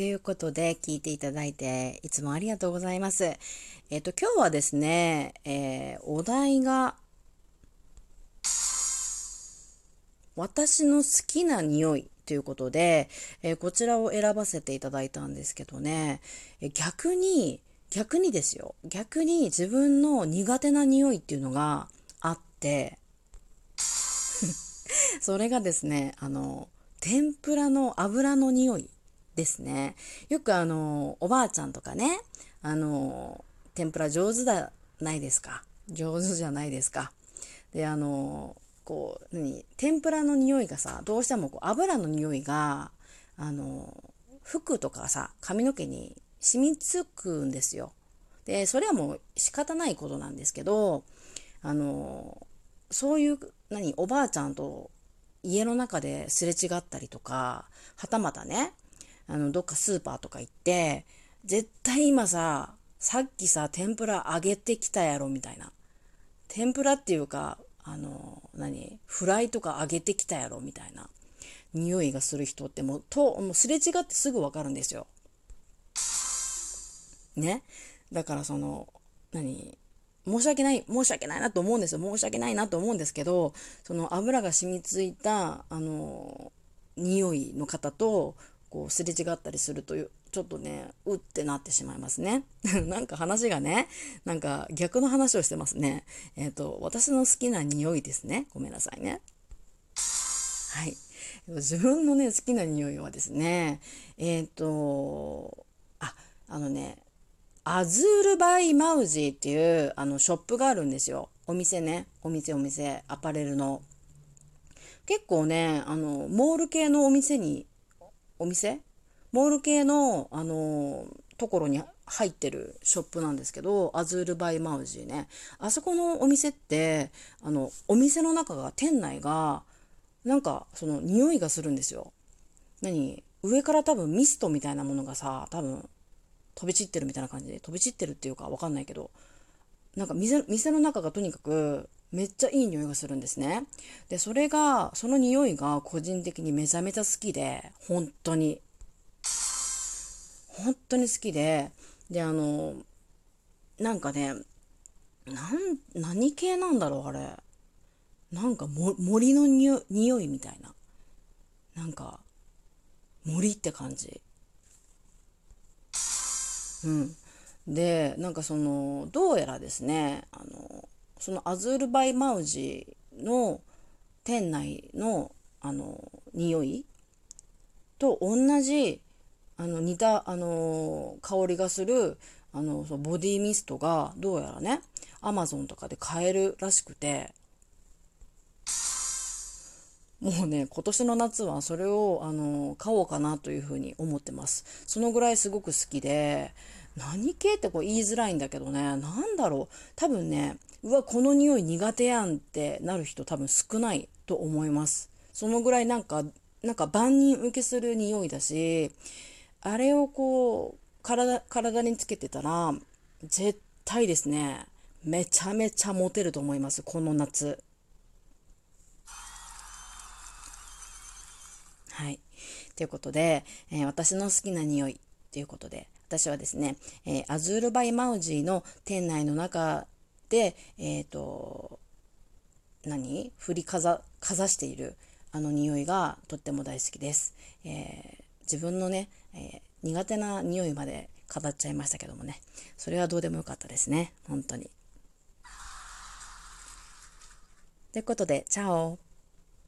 ということで、聞いていただいて、いつもありがとうございます。えっ、と、今日はですね、えー、お題が、私の好きな匂いということで、えー、こちらを選ばせていただいたんですけどね、え逆に、逆にですよ。逆に自分の苦手な匂いっていうのがあって、それがですね、あの、天ぷらの油の匂いですね。よくあの、おばあちゃんとかね、あの、天ぷら上手だないですか。上手じゃないですか。で、あの、こう、何、天ぷらの匂いがさ、どうしてもこう油の匂いが、あの、服とかさ、髪の毛に染みつくんですよ。で、それはもう仕方ないことなんですけど、あの、そういう、何、おばあちゃんと家の中ですれ違ったりとか、はたまたね、あの、どっかスーパーとか行って、絶対今さ、さっきさ、天ぷら揚げてきたやろ、みたいな。天ぷらっていうか、あの、何フライとか揚げてきたやろ、みたいな。匂いがする人ってもう、と、もうすれ違ってすぐわかるんですよ。ね？だからその、何申し訳ない、申し訳ないなと思うんですよ。申し訳ないなと思うんですけど、その油が染みついた、あの、匂いの方と、こう、すれ違ったりすると、ちょっとね、うってなってしまいますね。なんか話がね、なんか逆の話をしてますね。えっ、ー、と、私の好きな匂いですね。ごめんなさいね。はい。自分のね、好きな匂いはですね、えっ、ー、と、あ、あのね、 AZUL BY MOUSSY っていうあのショップがあるんですよ。お店ね。お店お店。アパレルの。結構ね、あの、モール系のお店に、お店？モール系の、あの、ところに入ってるショップなんですけど、 AZUL BY MOUSSY ね。あそこのお店って、あの、お店の中が、店内が、なんか、その、匂いがするんですよ。何？上から多分ミストみたいなものがさ、多分飛び散ってるみたいな感じで、飛び散ってるっていうかわかんないけど、なんか店店の中がとにかくめっちゃいい匂いがするんですね。で、それが、その匂いが個人的にめちゃめちゃ好きで、本当に。本当に好きで、で、あの、なんかね、なん、何系なんだろう、あれ。なんかも森の匂いみたいな。なんか、森って感じ。うん。で、なんかその、どうやらですね、あの、そのアズールバイマウジの店内の、あの、匂いと同じ、あの、似た、あの、香りがする、あの、そボディミストが、どうやらね、アマゾンとかで買えるらしくて、もうね、今年の夏はそれを、あの、買おうかなというふうに思ってます。そのぐらいすごく好きで、何系ってこう言いづらいんだけどね、なんだろう。多分ね、うわ、この匂い苦手やんってなる人多分少ないと思います。そのぐらいなんか、なんか万人受けする匂いだし、あれをこう、体、体につけてたら、絶対ですね、めちゃめちゃモテると思います、この夏。はい。ということで、えー、私の好きな匂いということで、私はですね、えー、アズールバイマウジーの店内の中で、えっ、ー、と、何？振りかざ、かざしているあの匂いがとっても大好きです。え自分のね、え苦手な匂いまで語っちゃいましたけどもね、それはどうでもよかったですね。本当に。ということで、チャオ